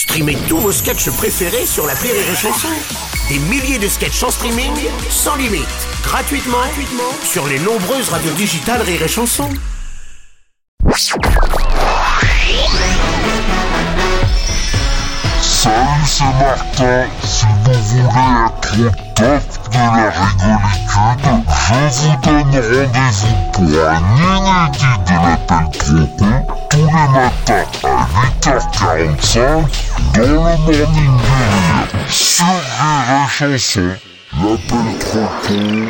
Streamez tous vos sketchs préférés sur la Rire et Chanson. Des milliers de sketchs en streaming, sans limite, gratuitement, gratuitement sur les nombreuses radios digitales Rire et Chanson. Salut, c'est Martin. Si vous voulez être au top de la rigolitude, je vous donne rendez-vous pour un inédit de l'appel trop tous les matins à 8h45 dans le Morning Rire sur Rire et Chanson. L'appel trop con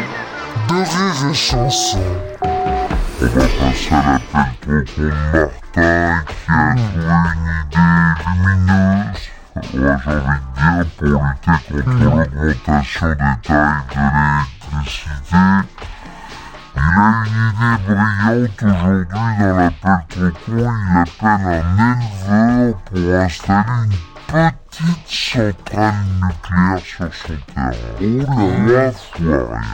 de Rire et Chanson. On va passer à l'appel trop con de Martin qui a trouvé une idée lumineuse. Ouais, j'ai envie de dire pour lutter contre l'augmentation des tarifs de l'électricité. A une idée brillante aujourd'hui dans l'appel trop con. Il appelle un éleveur pour installer une petite centrale nucléaire sur son terrain. Oh là là,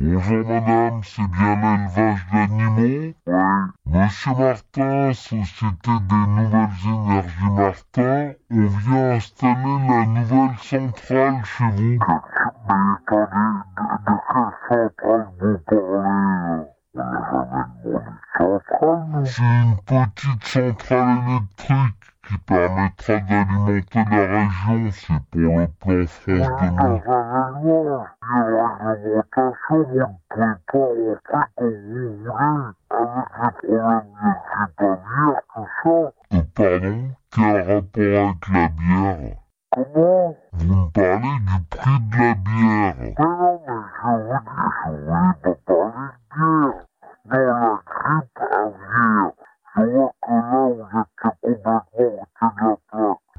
Bonjour madame, c'est bien l'élevage. Monsieur Martin, Société des Nouvelles Énergies Martin, on vient installer la nouvelle centrale chez vous. Mais attendez, de, de quelle centrale vous parlez? On n'a jamais demandé de centrale, nous. C'est une petite centrale électrique qui permettra d'alimenter la région. C'est pour le plan France 2000. réglementation, vous ne pouvez pas rentrer comme vous voulez, Euh, pardon Quel rapport avec la bière Comment Vous me parlez du prix de la bière. Mais non, mais je vous dis, je voulais pas parler de bière. Non, la grippe aviaire. Je vois que là, vous êtes complètement ôté de la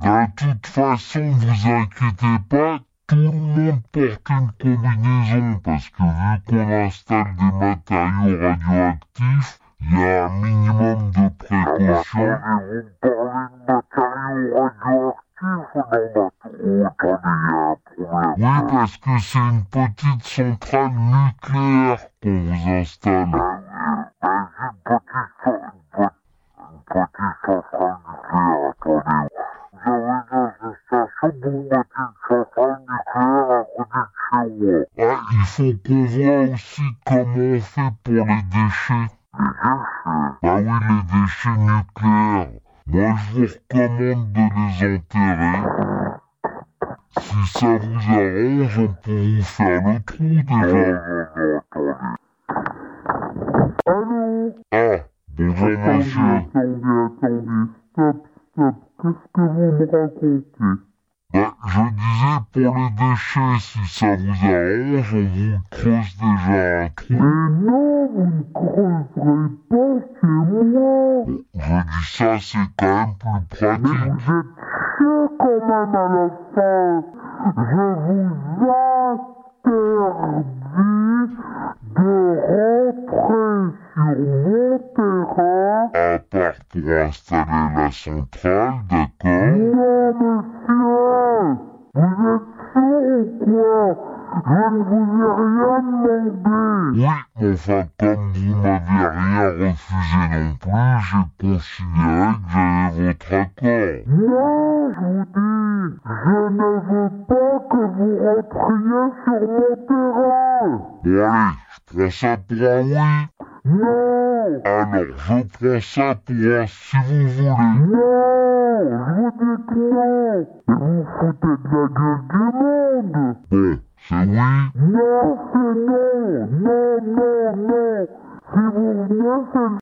plaque. De toute façon, vous inquiétez pas, tout le monde porte une combinaison parce que vu qu'on installe des matériaux radioactifs, il y a un minimum de précautions. Ah, vous me parlez de matériaux radioactifs Non, mais attendez, il y a un problème. Oui, parce que c'est une petite centrale nucléaire qu'on vous installe. Ben, une petite, une petite centrale nucléaire, attendez. Vous avez dans une station pour mettre une centrale nucléaire à côté de chez moi. Ah, il faut qu'on voit aussi comment on fait pour les déchets. Bah oui, les déchets nucléaires. Moi, je vous recommande de les enterrer. Si ça vous arrange, on peut vous faire le trou déjà. Allô Ah, bonjour monsieur. Attendez, attendez, stop, stop, qu'est-ce que vous me racontez? Bah, je disais pour les déchets, si ça vous arrange, on vous creuse déjà un trou. Mais non, vous ne creuserez pas chez moi. je dis ça, c'est quand même plus pratique. Mais vous êtes chiant quand même à la fin. Je vous interdis de rentrer sur mon terrain. À part pour installer la centrale, d'accord Non, monsieur Vous êtes sourd ou Je ne vous ai rien demandé. Oui, mais enfin, comme vous m'avez rien refusé non plus, j'ai considéré que j'avais votre accord. Non, je vous dis, je ne veux pas que vous rentriez sur mon terrain. Bon allez, je prends ça pour un oui. Non. Alors, je prends ça pour un si vous voulez. Non Je vous dis que non. Et vous foutez de la gueule du monde. Bon, c'est oui Non, c'est non Non, non, non Si vous venez, c'est